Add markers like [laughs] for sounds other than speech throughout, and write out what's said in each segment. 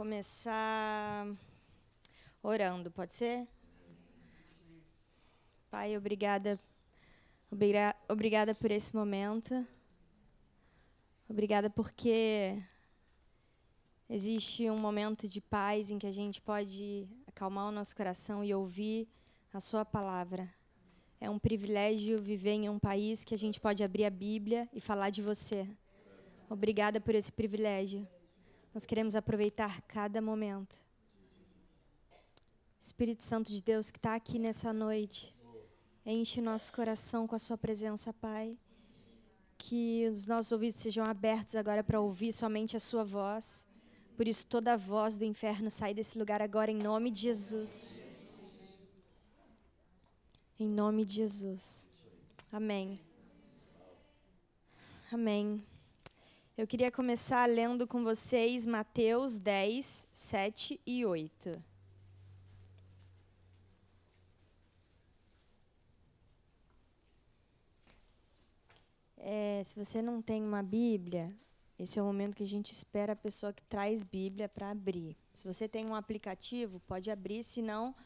começar orando, pode ser? Pai, obrigada, obrigada por esse momento. Obrigada porque existe um momento de paz em que a gente pode acalmar o nosso coração e ouvir a Sua palavra. É um privilégio viver em um país que a gente pode abrir a Bíblia e falar de você. Obrigada por esse privilégio. Nós queremos aproveitar cada momento. Espírito Santo de Deus que está aqui nessa noite, enche nosso coração com a Sua presença, Pai. Que os nossos ouvidos sejam abertos agora para ouvir somente a Sua voz. Por isso, toda voz do inferno sai desse lugar agora, em nome de Jesus. Em nome de Jesus. Amém. Amém. Eu queria começar lendo com vocês Mateus 10, 7 e 8. É, se você não tem uma Bíblia, esse é o momento que a gente espera a pessoa que traz Bíblia para abrir. Se você tem um aplicativo, pode abrir, se não,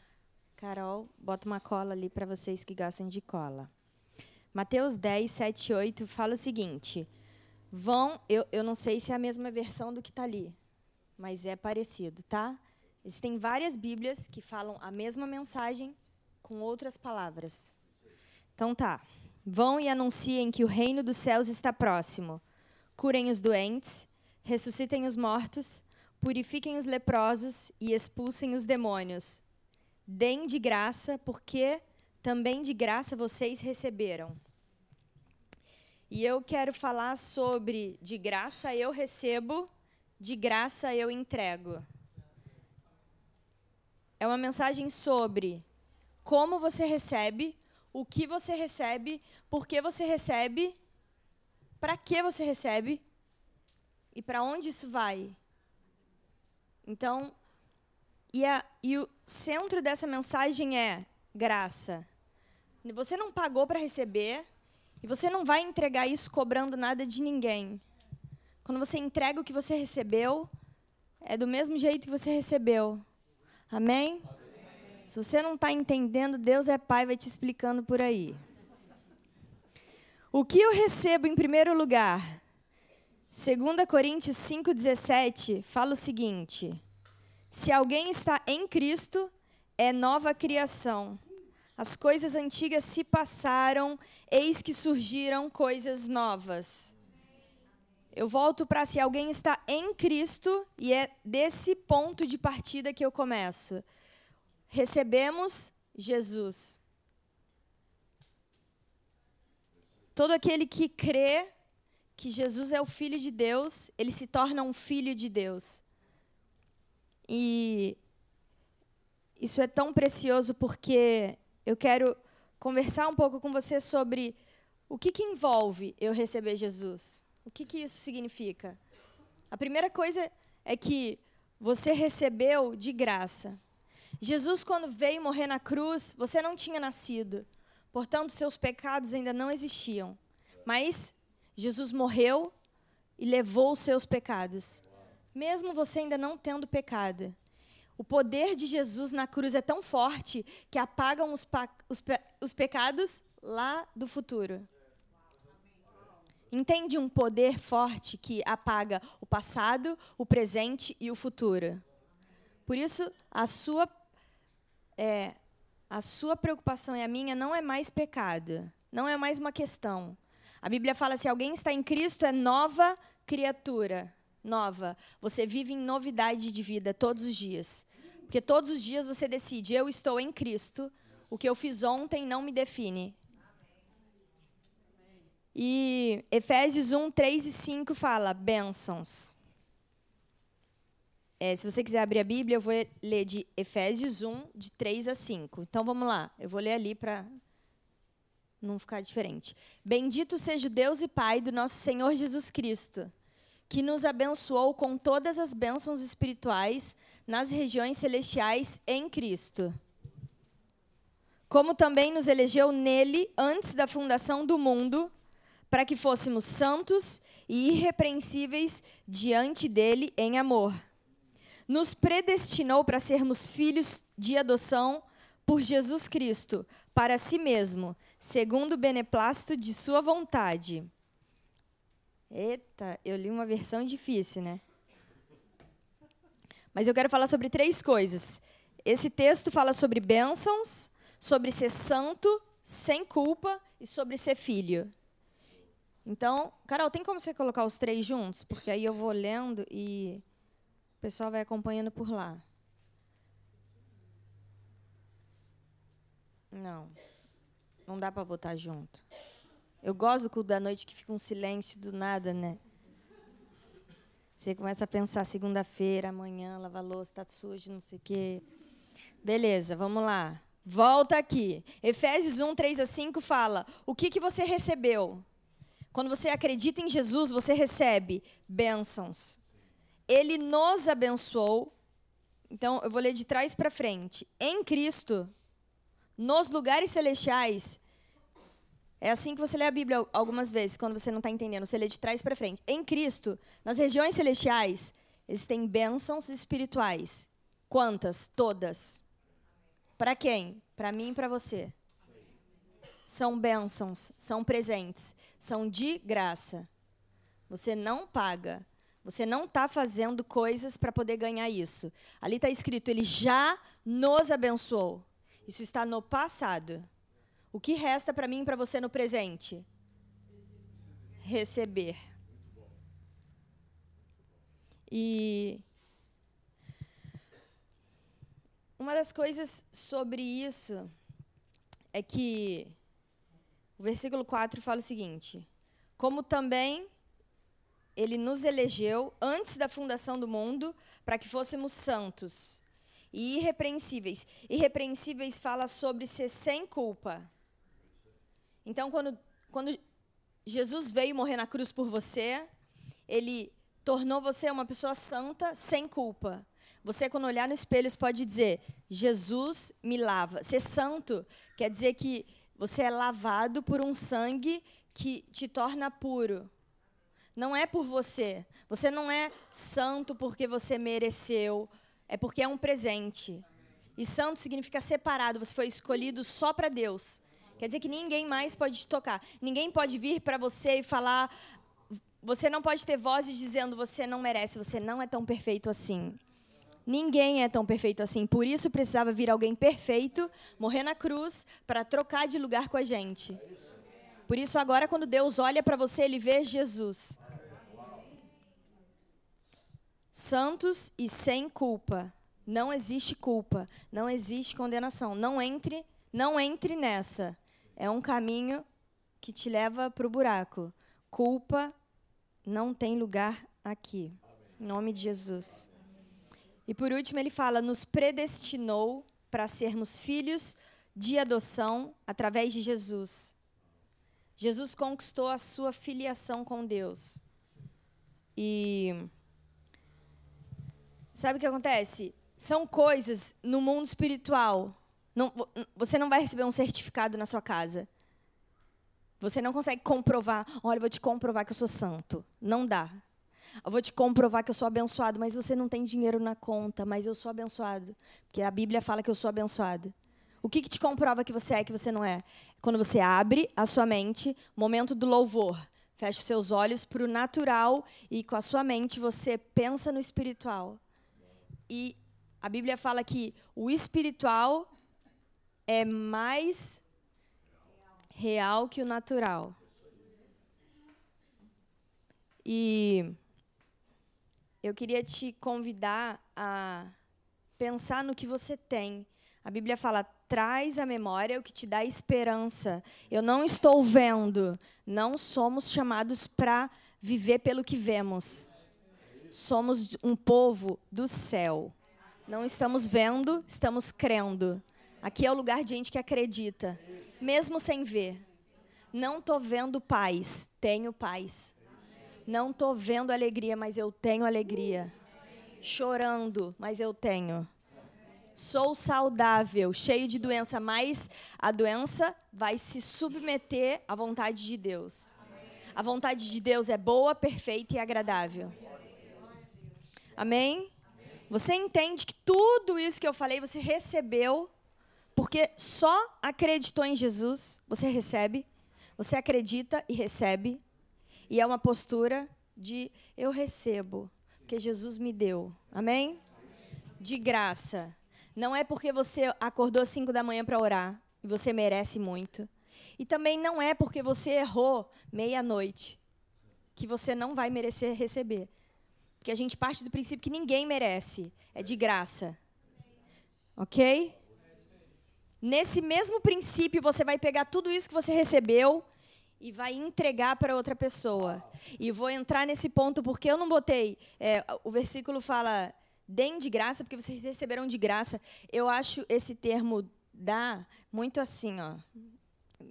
Carol, bota uma cola ali para vocês que gostam de cola. Mateus 10, 7 e 8 fala o seguinte: vão. Eu, eu não sei se é a mesma versão do que está ali, mas é parecido, tá? Existem várias Bíblias que falam a mesma mensagem com outras palavras. Então tá. Vão e anunciem que o reino dos céus está próximo. Curem os doentes, ressuscitem os mortos, purifiquem os leprosos e expulsem os demônios. Deem de graça, porque também de graça vocês receberam. E eu quero falar sobre de graça eu recebo, de graça eu entrego. É uma mensagem sobre como você recebe, o que você recebe, por que você recebe, para que você recebe e para onde isso vai. Então, e, a, e o centro dessa mensagem é graça. Você não pagou para receber, e você não vai entregar isso cobrando nada de ninguém. Quando você entrega o que você recebeu, é do mesmo jeito que você recebeu. Amém? Se você não está entendendo, Deus é Pai, vai te explicando por aí. O que eu recebo em primeiro lugar? 2 Coríntios 5,17 fala o seguinte: Se alguém está em Cristo, é nova criação. As coisas antigas se passaram, eis que surgiram coisas novas. Eu volto para se alguém está em Cristo, e é desse ponto de partida que eu começo. Recebemos Jesus. Todo aquele que crê que Jesus é o Filho de Deus, ele se torna um filho de Deus. E isso é tão precioso porque eu quero conversar um pouco com você sobre o que, que envolve eu receber Jesus. O que, que isso significa? A primeira coisa é que você recebeu de graça. Jesus, quando veio morrer na cruz, você não tinha nascido. Portanto, seus pecados ainda não existiam. Mas Jesus morreu e levou os seus pecados. Mesmo você ainda não tendo pecado. O poder de Jesus na cruz é tão forte que apagam os, os, pe os pecados lá do futuro. Entende um poder forte que apaga o passado, o presente e o futuro. Por isso, a sua, é, a sua preocupação e a minha não é mais pecado, não é mais uma questão. A Bíblia fala: se alguém está em Cristo, é nova criatura nova. Você vive em novidade de vida todos os dias. Porque todos os dias você decide: eu estou em Cristo. O que eu fiz ontem não me define. E Efésios 1, 3 e 5 fala: bênçãos. É, se você quiser abrir a Bíblia, eu vou ler de Efésios 1, de 3 a 5. Então vamos lá, eu vou ler ali para não ficar diferente. Bendito seja o Deus e Pai do nosso Senhor Jesus Cristo que nos abençoou com todas as bênçãos espirituais nas regiões celestiais em Cristo. Como também nos elegeu nele antes da fundação do mundo, para que fôssemos santos e irrepreensíveis diante dele em amor. nos predestinou para sermos filhos de adoção por Jesus Cristo, para si mesmo, segundo o beneplácito de sua vontade. Eita, eu li uma versão difícil, né? Mas eu quero falar sobre três coisas. Esse texto fala sobre bênçãos, sobre ser santo, sem culpa e sobre ser filho. Então, Carol, tem como você colocar os três juntos? Porque aí eu vou lendo e o pessoal vai acompanhando por lá. Não. Não dá para botar junto. Eu gosto da noite que fica um silêncio do nada, né? Você começa a pensar segunda-feira, amanhã, lavar louça, tá sujo, não sei o quê. Beleza, vamos lá. Volta aqui. Efésios 1, 3 a 5 fala: O que, que você recebeu? Quando você acredita em Jesus, você recebe bênçãos. Ele nos abençoou. Então, eu vou ler de trás para frente. Em Cristo, nos lugares celestiais. É assim que você lê a Bíblia algumas vezes, quando você não está entendendo. Você lê de trás para frente. Em Cristo, nas regiões celestiais, existem bênçãos espirituais. Quantas? Todas. Para quem? Para mim e para você são bênçãos, são presentes, são de graça. Você não paga. Você não está fazendo coisas para poder ganhar isso. Ali está escrito: Ele já nos abençoou. Isso está no passado. O que resta para mim e para você no presente? Receber. E uma das coisas sobre isso é que o versículo 4 fala o seguinte: Como também ele nos elegeu antes da fundação do mundo para que fôssemos santos e irrepreensíveis. Irrepreensíveis fala sobre ser sem culpa. Então, quando, quando Jesus veio morrer na cruz por você, ele tornou você uma pessoa santa, sem culpa. Você, quando olhar no espelho, pode dizer: Jesus me lava. Ser santo quer dizer que você é lavado por um sangue que te torna puro. Não é por você. Você não é santo porque você mereceu. É porque é um presente. E santo significa separado. Você foi escolhido só para Deus. Quer dizer que ninguém mais pode te tocar. Ninguém pode vir para você e falar. Você não pode ter vozes dizendo você não merece, você não é tão perfeito assim. Ninguém é tão perfeito assim. Por isso precisava vir alguém perfeito, morrer na cruz, para trocar de lugar com a gente. Por isso, agora, quando Deus olha para você, ele vê Jesus. Santos e sem culpa. Não existe culpa, não existe condenação. Não entre, não entre nessa. É um caminho que te leva para o buraco. Culpa não tem lugar aqui. Em nome de Jesus. E por último, ele fala: nos predestinou para sermos filhos de adoção através de Jesus. Jesus conquistou a sua filiação com Deus. E sabe o que acontece? São coisas no mundo espiritual. Não, você não vai receber um certificado na sua casa. Você não consegue comprovar. Olha, eu vou te comprovar que eu sou santo. Não dá. Eu vou te comprovar que eu sou abençoado, mas você não tem dinheiro na conta, mas eu sou abençoado. Porque a Bíblia fala que eu sou abençoado. O que, que te comprova que você é que você não é? Quando você abre a sua mente, momento do louvor. Fecha os seus olhos para o natural e com a sua mente você pensa no espiritual. E a Bíblia fala que o espiritual é mais real que o natural. E eu queria te convidar a pensar no que você tem. A Bíblia fala: traz à memória o que te dá esperança. Eu não estou vendo. Não somos chamados para viver pelo que vemos. Somos um povo do céu. Não estamos vendo, estamos crendo. Aqui é o lugar de gente que acredita, mesmo sem ver. Não estou vendo paz, tenho paz. Não estou vendo alegria, mas eu tenho alegria. Chorando, mas eu tenho. Sou saudável, cheio de doença, mas a doença vai se submeter à vontade de Deus. A vontade de Deus é boa, perfeita e agradável. Amém? Você entende que tudo isso que eu falei você recebeu porque só acreditou em Jesus, você recebe, você acredita e recebe. E é uma postura de eu recebo, porque Jesus me deu. Amém? De graça. Não é porque você acordou às 5 da manhã para orar e você merece muito. E também não é porque você errou meia-noite que você não vai merecer receber. Porque a gente parte do princípio que ninguém merece, é de graça. OK? Nesse mesmo princípio, você vai pegar tudo isso que você recebeu e vai entregar para outra pessoa. E vou entrar nesse ponto porque eu não botei. É, o versículo fala: deem de graça, porque vocês receberam de graça. Eu acho esse termo dar muito assim, ó.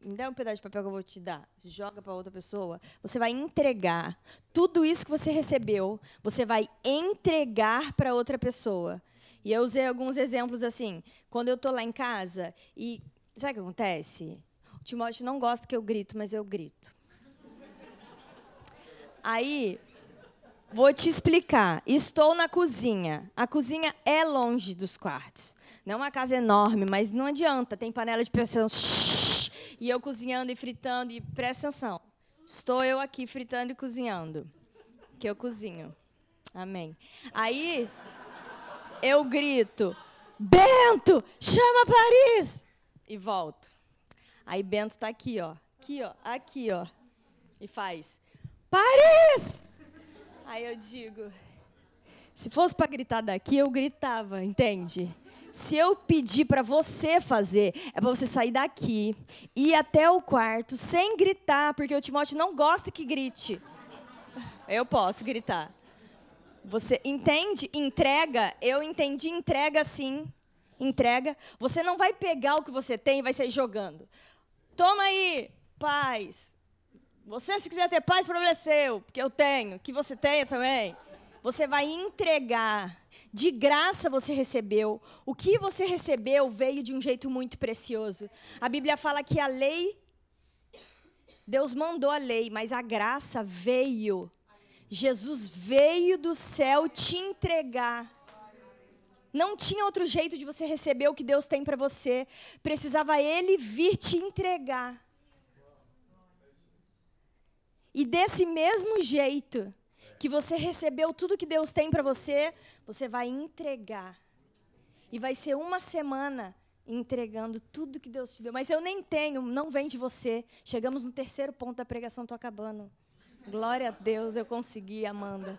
Me dá um pedaço de papel que eu vou te dar. Joga para outra pessoa. Você vai entregar tudo isso que você recebeu. Você vai entregar para outra pessoa. E eu usei alguns exemplos assim. Quando eu estou lá em casa e. Sabe o que acontece? O Timóteo não gosta que eu grito, mas eu grito. Aí, vou te explicar. Estou na cozinha. A cozinha é longe dos quartos. Não é uma casa enorme, mas não adianta. Tem panela de pressão. E eu cozinhando e fritando. E presta atenção. Estou eu aqui fritando e cozinhando. Que eu cozinho. Amém. Aí, eu grito: Bento, chama Paris! E volto. Aí Bento está aqui, ó. Aqui, ó. Aqui, ó. E faz: Paris! Aí eu digo: se fosse para gritar daqui, eu gritava, entende? Se eu pedir para você fazer, é para você sair daqui, ir até o quarto sem gritar, porque o Timóteo não gosta que grite. Eu posso gritar. Você entende? Entrega. Eu entendi entrega sim. Entrega. Você não vai pegar o que você tem e vai sair jogando. Toma aí, paz. Você, se quiser ter paz, problema é seu, porque eu tenho. Que você tenha também. Você vai entregar. De graça você recebeu. O que você recebeu veio de um jeito muito precioso. A Bíblia fala que a lei. Deus mandou a lei, mas a graça veio Jesus veio do céu te entregar. Não tinha outro jeito de você receber o que Deus tem para você. Precisava Ele vir te entregar. E desse mesmo jeito que você recebeu tudo que Deus tem para você, você vai entregar. E vai ser uma semana entregando tudo que Deus te deu. Mas eu nem tenho, não vem de você. Chegamos no terceiro ponto da pregação, estou acabando. Glória a Deus, eu consegui, Amanda.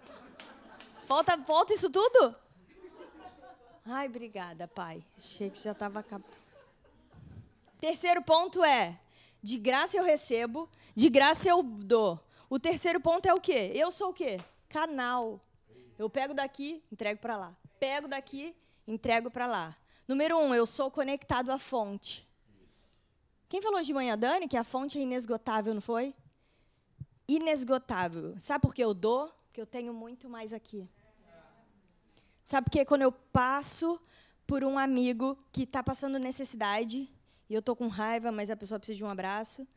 Falta, falta isso tudo? Ai, obrigada, pai. Achei que já estava acabando. Terceiro ponto é: de graça eu recebo, de graça eu dou. O terceiro ponto é o quê? Eu sou o quê? Canal. Eu pego daqui, entrego para lá. Pego daqui, entrego para lá. Número um, eu sou conectado à fonte. Quem falou de manhã, Dani, que a fonte é inesgotável, não foi? Inesgotável. Sabe por que eu dou? Porque eu tenho muito mais aqui. Sabe por que quando eu passo por um amigo que está passando necessidade e eu estou com raiva, mas a pessoa precisa de um abraço,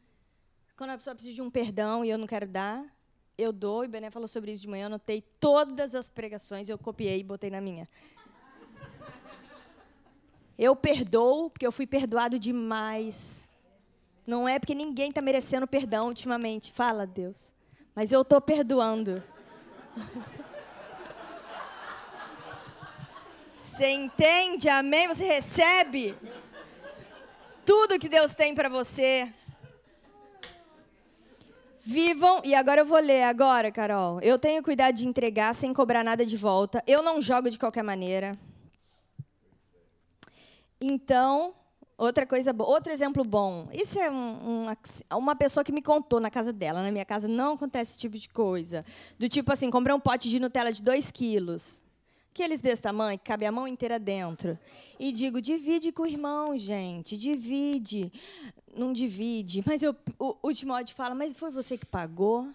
quando a pessoa precisa de um perdão e eu não quero dar, eu dou, e Bené falou sobre isso de manhã, eu anotei todas as pregações, eu copiei e botei na minha. Eu perdoo, porque eu fui perdoado demais. Não é porque ninguém está merecendo perdão ultimamente. Fala, Deus. Mas eu estou perdoando. [laughs] Você entende? Amém? Você recebe tudo que Deus tem para você. Vivam, e agora eu vou ler agora, Carol. Eu tenho cuidado de entregar sem cobrar nada de volta. Eu não jogo de qualquer maneira. Então, Outra coisa, outro exemplo bom. Isso é um, um, uma pessoa que me contou na casa dela. Na minha casa não acontece esse tipo de coisa. Do tipo assim, comprei um pote de Nutella de 2 quilos. Aqueles desse tamanho, que cabe a mão inteira dentro. E digo, divide com o irmão, gente. Divide. Não divide. Mas eu, o, o Timóteo fala, mas foi você que pagou?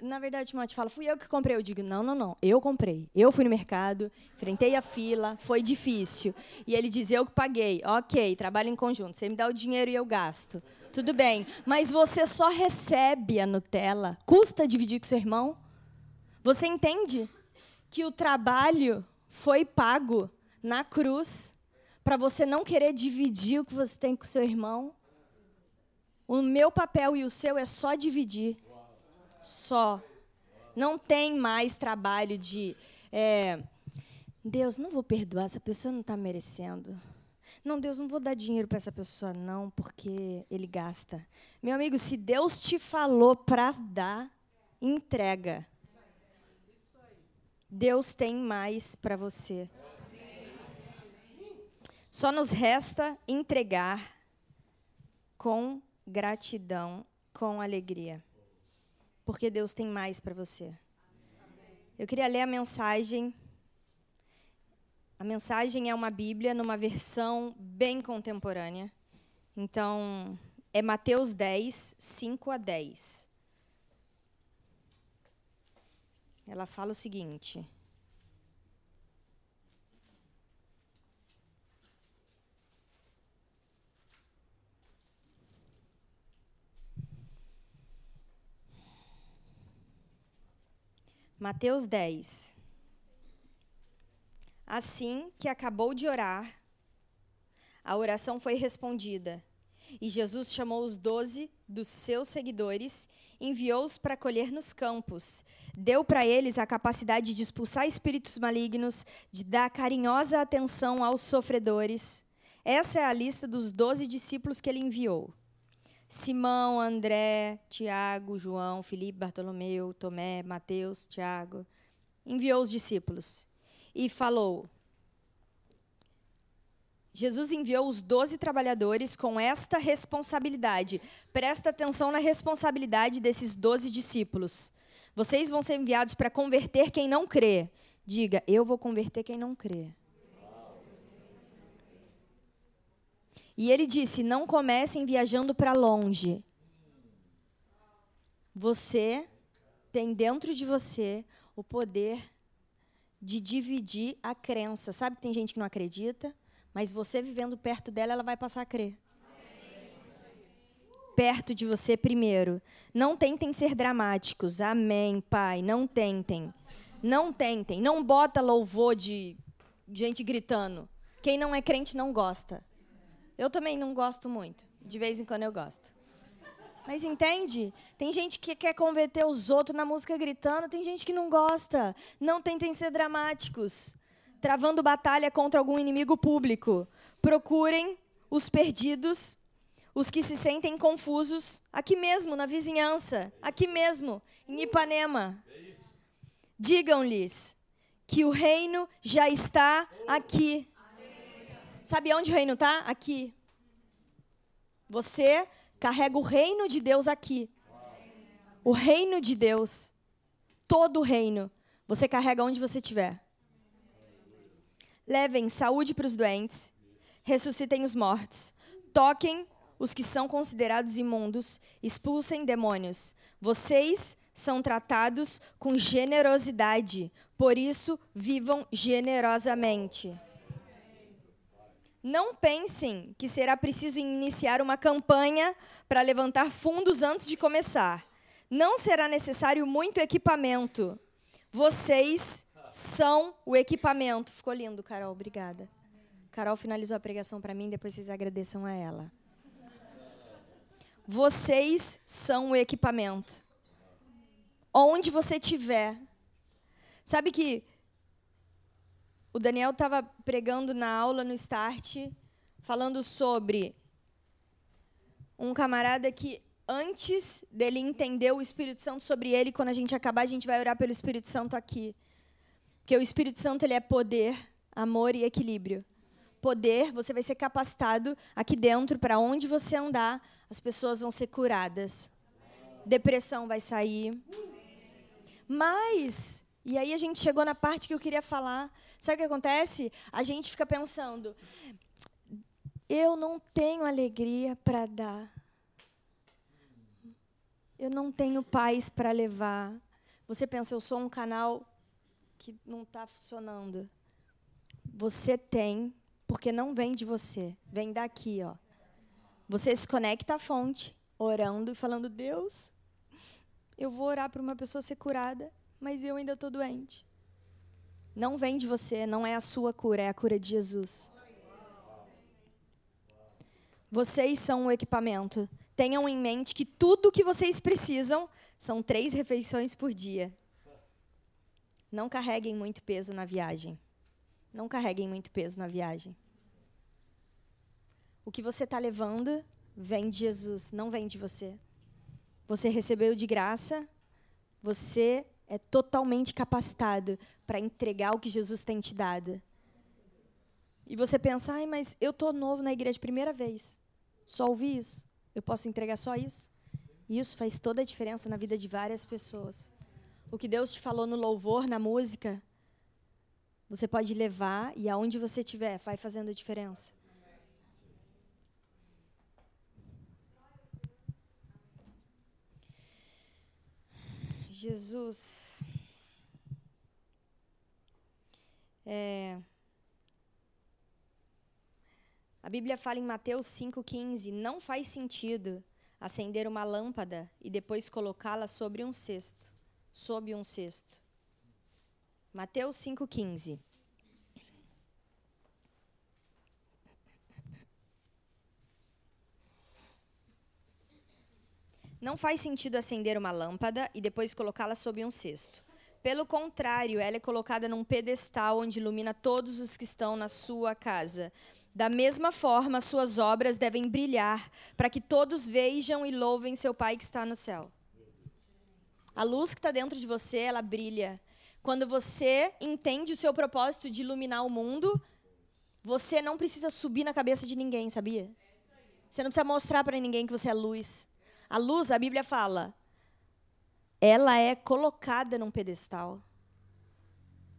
Na verdade, o Timóteo fala, fui eu que comprei. Eu digo, não, não, não, eu comprei. Eu fui no mercado, enfrentei a fila, foi difícil. E ele diz, eu que paguei. Ok, trabalho em conjunto. Você me dá o dinheiro e eu gasto. Tudo bem. Mas você só recebe a Nutella. Custa dividir com seu irmão? Você entende que o trabalho foi pago na cruz para você não querer dividir o que você tem com seu irmão. O meu papel e o seu é só dividir. Só. Não tem mais trabalho de. É, Deus, não vou perdoar, essa pessoa não está merecendo. Não, Deus, não vou dar dinheiro para essa pessoa, não, porque ele gasta. Meu amigo, se Deus te falou para dar, entrega. Deus tem mais para você. Só nos resta entregar com gratidão, com alegria. Porque Deus tem mais para você. Eu queria ler a mensagem. A mensagem é uma Bíblia numa versão bem contemporânea. Então, é Mateus 10, 5 a 10. Ela fala o seguinte: Mateus 10. Assim que acabou de orar, a oração foi respondida. E Jesus chamou os doze dos seus seguidores, enviou-os para colher nos campos, deu para eles a capacidade de expulsar espíritos malignos, de dar carinhosa atenção aos sofredores. Essa é a lista dos doze discípulos que ele enviou. Simão, André, Tiago, João, Felipe, Bartolomeu, Tomé, Mateus, Tiago. Enviou os discípulos e falou: Jesus enviou os doze trabalhadores com esta responsabilidade. Presta atenção na responsabilidade desses doze discípulos. Vocês vão ser enviados para converter quem não crê. Diga, eu vou converter quem não crê. E ele disse: Não comecem viajando para longe. Você tem dentro de você o poder de dividir a crença. Sabe que tem gente que não acredita, mas você vivendo perto dela, ela vai passar a crer. Perto de você primeiro. Não tentem ser dramáticos. Amém, Pai. Não tentem. Não tentem. Não bota louvor de gente gritando. Quem não é crente não gosta. Eu também não gosto muito. De vez em quando eu gosto. Mas entende? Tem gente que quer converter os outros na música gritando, tem gente que não gosta. Não tentem ser dramáticos. Travando batalha contra algum inimigo público. Procurem os perdidos, os que se sentem confusos, aqui mesmo, na vizinhança, aqui mesmo, em Ipanema. Digam-lhes que o reino já está aqui. Sabe onde o reino está? Aqui. Você carrega o reino de Deus aqui. O reino de Deus. Todo o reino. Você carrega onde você estiver. Levem saúde para os doentes. Ressuscitem os mortos. Toquem os que são considerados imundos. Expulsem demônios. Vocês são tratados com generosidade. Por isso, vivam generosamente. Não pensem que será preciso iniciar uma campanha para levantar fundos antes de começar. Não será necessário muito equipamento. Vocês são o equipamento. Ficou lindo, Carol. Obrigada. Carol finalizou a pregação para mim, depois vocês agradeçam a ela. Vocês são o equipamento. Onde você estiver. Sabe que o Daniel estava pregando na aula no Start, falando sobre um camarada que antes dele entender o Espírito Santo sobre ele, quando a gente acabar, a gente vai orar pelo Espírito Santo aqui. Porque o Espírito Santo ele é poder, amor e equilíbrio. Poder, você vai ser capacitado aqui dentro para onde você andar, as pessoas vão ser curadas. Depressão vai sair. Mas e aí a gente chegou na parte que eu queria falar. Sabe o que acontece? A gente fica pensando, eu não tenho alegria para dar. Eu não tenho paz para levar. Você pensa, eu sou um canal que não está funcionando. Você tem, porque não vem de você, vem daqui, ó. Você se conecta à fonte, orando e falando: Deus, eu vou orar para uma pessoa ser curada mas eu ainda estou doente. Não vem de você, não é a sua cura, é a cura de Jesus. Vocês são o equipamento. Tenham em mente que tudo o que vocês precisam são três refeições por dia. Não carreguem muito peso na viagem. Não carreguem muito peso na viagem. O que você está levando vem de Jesus, não vem de você. Você recebeu de graça, você é totalmente capacitado para entregar o que Jesus tem te dado. E você pensa, ai, mas eu tô novo na igreja primeira vez. Só ouvi isso. Eu posso entregar só isso? E isso faz toda a diferença na vida de várias pessoas. O que Deus te falou no louvor, na música, você pode levar e aonde você estiver, vai fazendo a diferença. Jesus. É, a Bíblia fala em Mateus 5,15: não faz sentido acender uma lâmpada e depois colocá-la sobre um cesto. Sob um cesto. Mateus 5,15. Não faz sentido acender uma lâmpada e depois colocá-la sob um cesto. Pelo contrário, ela é colocada num pedestal onde ilumina todos os que estão na sua casa. Da mesma forma, suas obras devem brilhar, para que todos vejam e louvem seu Pai que está no céu. A luz que está dentro de você, ela brilha. Quando você entende o seu propósito de iluminar o mundo, você não precisa subir na cabeça de ninguém, sabia? Você não precisa mostrar para ninguém que você é luz. A luz, a Bíblia fala, ela é colocada num pedestal.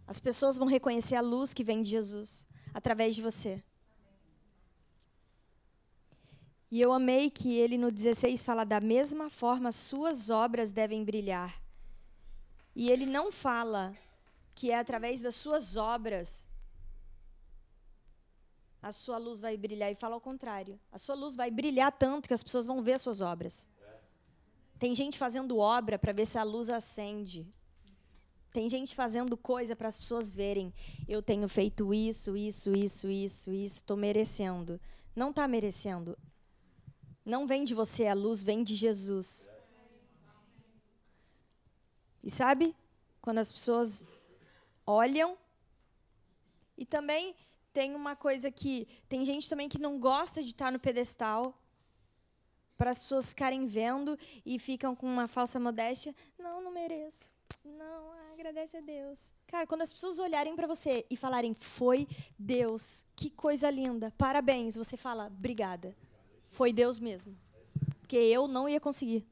As pessoas vão reconhecer a luz que vem de Jesus através de você. E eu amei que ele no 16 fala da mesma forma suas obras devem brilhar. E ele não fala que é através das suas obras a sua luz vai brilhar e fala ao contrário. A sua luz vai brilhar tanto que as pessoas vão ver as suas obras. Tem gente fazendo obra para ver se a luz acende. Tem gente fazendo coisa para as pessoas verem. Eu tenho feito isso, isso, isso, isso, isso, estou merecendo. Não está merecendo. Não vem de você, a luz vem de Jesus. E sabe? Quando as pessoas olham. E também tem uma coisa que. Tem gente também que não gosta de estar no pedestal para as pessoas ficarem vendo e ficam com uma falsa modéstia. Não, não mereço. Não, agradece a Deus. Cara, quando as pessoas olharem para você e falarem, foi Deus, que coisa linda, parabéns, você fala, obrigada. Foi Deus mesmo. Porque eu não ia conseguir.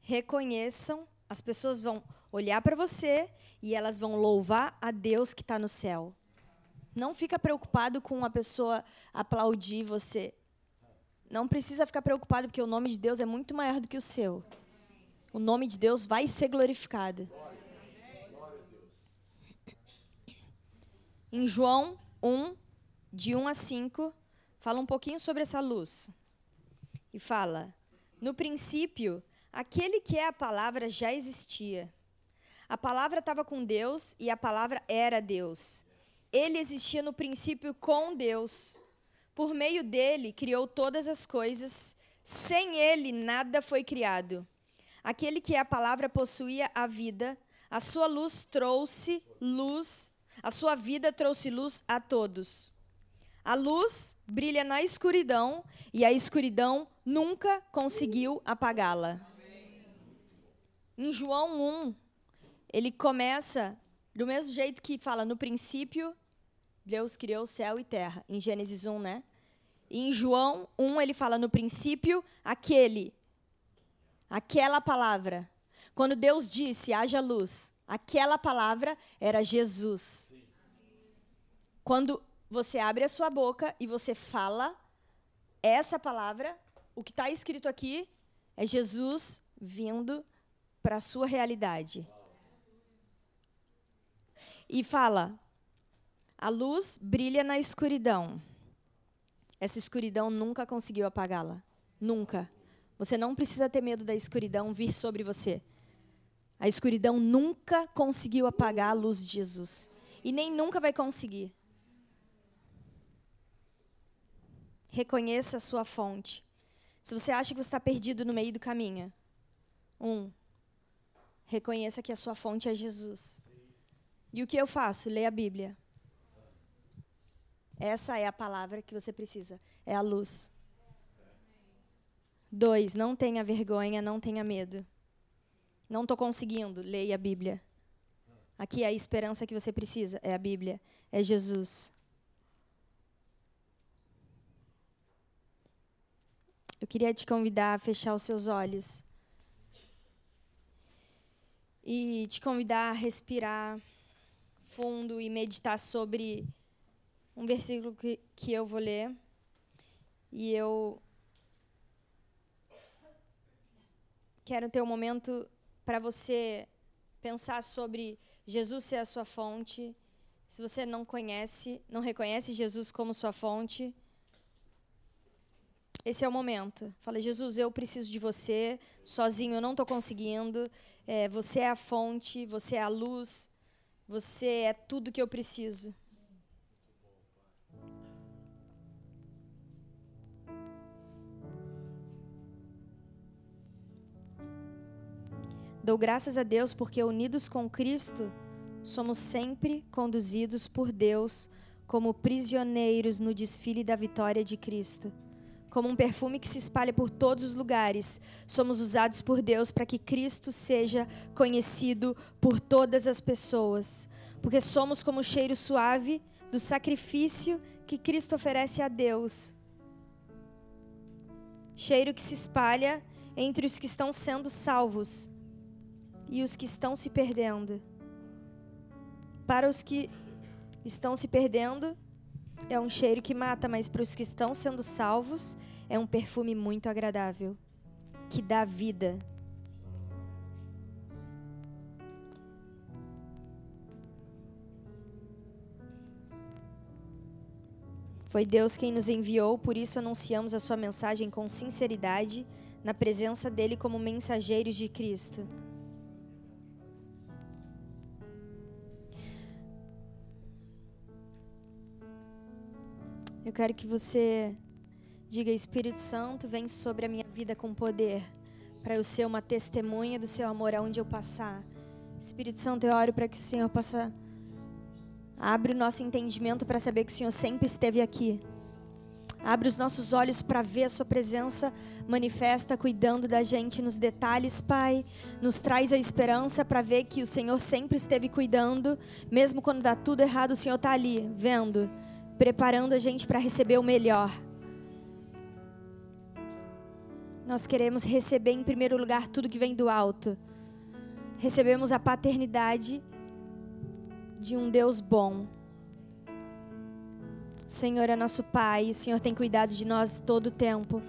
Reconheçam, as pessoas vão olhar para você e elas vão louvar a Deus que está no céu. Não fica preocupado com uma pessoa aplaudir você. Não precisa ficar preocupado, porque o nome de Deus é muito maior do que o seu. O nome de Deus vai ser glorificado. Em João 1, de 1 a 5, fala um pouquinho sobre essa luz. E fala: No princípio, aquele que é a palavra já existia. A palavra estava com Deus e a palavra era Deus. Ele existia no princípio com Deus. Por meio dele criou todas as coisas, sem ele nada foi criado. Aquele que a palavra possuía a vida, a sua luz trouxe luz, a sua vida trouxe luz a todos. A luz brilha na escuridão e a escuridão nunca conseguiu apagá-la. Em João 1, ele começa do mesmo jeito que fala no princípio Deus criou céu e terra, em Gênesis 1, né? Em João 1, ele fala no princípio, aquele, aquela palavra. Quando Deus disse, haja luz, aquela palavra era Jesus. Quando você abre a sua boca e você fala essa palavra, o que está escrito aqui é Jesus vindo para a sua realidade. E fala: a luz brilha na escuridão. Essa escuridão nunca conseguiu apagá-la. Nunca. Você não precisa ter medo da escuridão vir sobre você. A escuridão nunca conseguiu apagar a luz de Jesus. E nem nunca vai conseguir. Reconheça a sua fonte. Se você acha que você está perdido no meio do caminho, um, reconheça que a sua fonte é Jesus. E o que eu faço? Leia a Bíblia. Essa é a palavra que você precisa. É a luz. Dois, não tenha vergonha, não tenha medo. Não estou conseguindo, leia a Bíblia. Aqui é a esperança que você precisa, é a Bíblia, é Jesus. Eu queria te convidar a fechar os seus olhos. E te convidar a respirar fundo e meditar sobre um versículo que, que eu vou ler. E eu quero ter um momento para você pensar sobre Jesus ser a sua fonte. Se você não conhece, não reconhece Jesus como sua fonte, esse é o momento. Fala, Jesus, eu preciso de você. Sozinho eu não estou conseguindo. É, você é a fonte, você é a luz, você é tudo que eu preciso. Dou graças a Deus porque, unidos com Cristo, somos sempre conduzidos por Deus como prisioneiros no desfile da vitória de Cristo. Como um perfume que se espalha por todos os lugares, somos usados por Deus para que Cristo seja conhecido por todas as pessoas. Porque somos como o cheiro suave do sacrifício que Cristo oferece a Deus. Cheiro que se espalha entre os que estão sendo salvos e os que estão se perdendo. Para os que estão se perdendo, é um cheiro que mata, mas para os que estão sendo salvos, é um perfume muito agradável, que dá vida. Foi Deus quem nos enviou, por isso anunciamos a sua mensagem com sinceridade, na presença dele como mensageiros de Cristo. Quero que você diga: Espírito Santo, vem sobre a minha vida com poder, para eu ser uma testemunha do seu amor aonde eu passar. Espírito Santo, eu oro para que o Senhor possa abre o nosso entendimento para saber que o Senhor sempre esteve aqui. Abre os nossos olhos para ver a Sua presença manifesta, cuidando da gente nos detalhes, Pai. Nos traz a esperança para ver que o Senhor sempre esteve cuidando, mesmo quando dá tudo errado, o Senhor está ali, vendo preparando a gente para receber o melhor. Nós queremos receber em primeiro lugar tudo que vem do alto. Recebemos a paternidade de um Deus bom. O Senhor é nosso Pai, o Senhor tem cuidado de nós todo o tempo.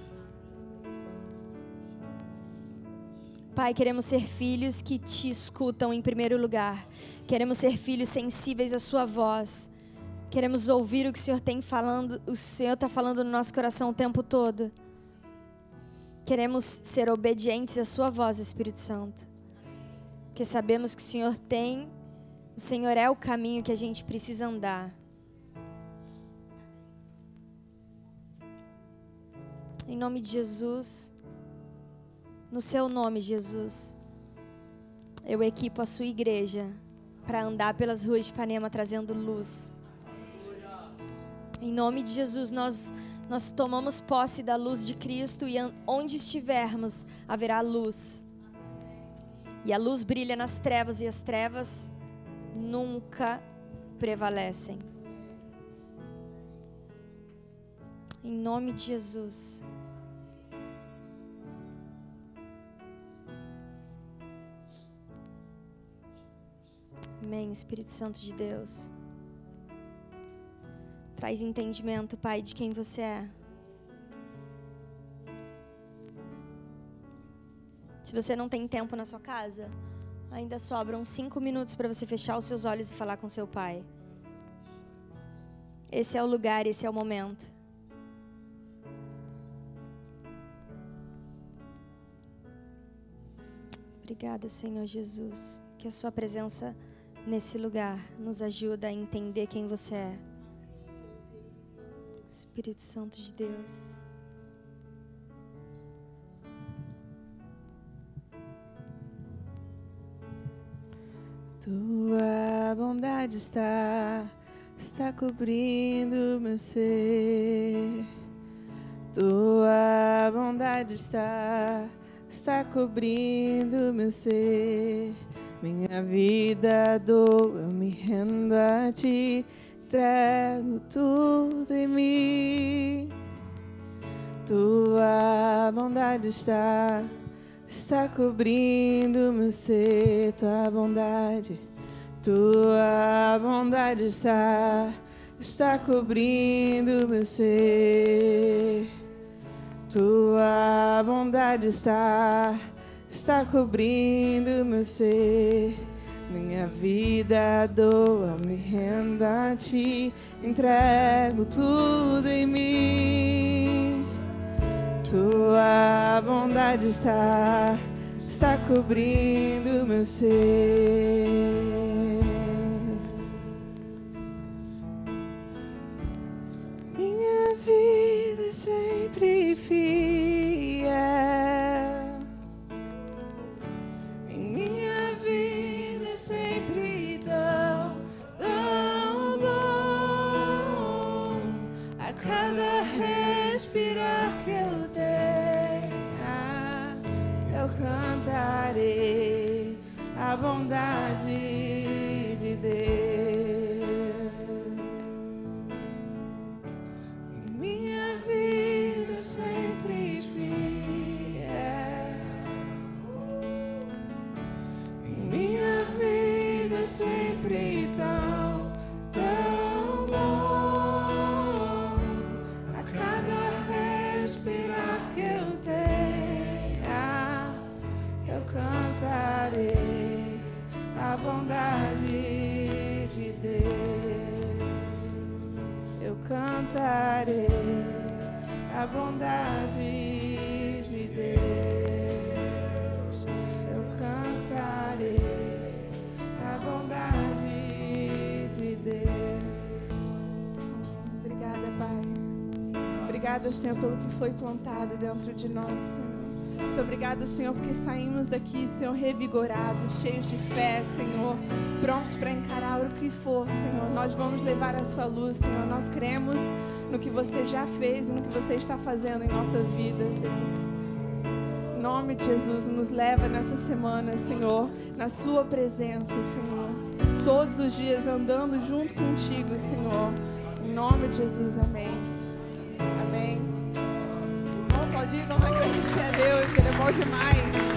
Pai, queremos ser filhos que te escutam em primeiro lugar. Queremos ser filhos sensíveis à sua voz. Queremos ouvir o que o Senhor tem falando, o Senhor está falando no nosso coração o tempo todo. Queremos ser obedientes à Sua voz, Espírito Santo. Porque sabemos que o Senhor tem, o Senhor é o caminho que a gente precisa andar. Em nome de Jesus, no Seu nome, Jesus, eu equipo a Sua igreja para andar pelas ruas de Ipanema trazendo luz em nome de Jesus, nós, nós tomamos posse da luz de Cristo e onde estivermos haverá luz. E a luz brilha nas trevas e as trevas nunca prevalecem. Em nome de Jesus. Amém, Espírito Santo de Deus. Traz entendimento, Pai, de quem você é. Se você não tem tempo na sua casa, ainda sobram cinco minutos para você fechar os seus olhos e falar com seu Pai. Esse é o lugar, esse é o momento. Obrigada, Senhor Jesus, que a Sua presença nesse lugar nos ajuda a entender quem você é. Espírito Santo de Deus. Tua bondade está, está cobrindo meu ser. Tua bondade está, está cobrindo meu ser. Minha vida dou, eu me rendo a ti, entrego tudo em mim. Tua bondade está, está cobrindo meu ser, tua bondade, tua bondade está, está cobrindo meu ser. Tua bondade está, está cobrindo meu ser. Minha vida doa, me rendo a ti, entrego tudo em mim. Tua bondade está, está cobrindo meu ser. Minha vida é sempre fiel. Bondade cantarei a bondade de Deus. Eu cantarei a bondade de Deus. Obrigada, Pai. Obrigada, Senhor, pelo que foi plantado dentro de nós, Senhor. Muito obrigada, Senhor, porque saímos daqui, Senhor, revigorados, cheios de fé, Senhor, prontos para encarar o que for, Senhor. Nós vamos levar a Sua luz, Senhor. Nós cremos no que você já fez e no que você está fazendo em nossas vidas, Deus. Em nome de Jesus, nos leva nessa semana, Senhor, na Sua presença, Senhor. Todos os dias andando junto contigo, Senhor. Em nome de Jesus, amém. Amém. Bom, pode ir, vamos agradecer a Deus, Ele é bom demais.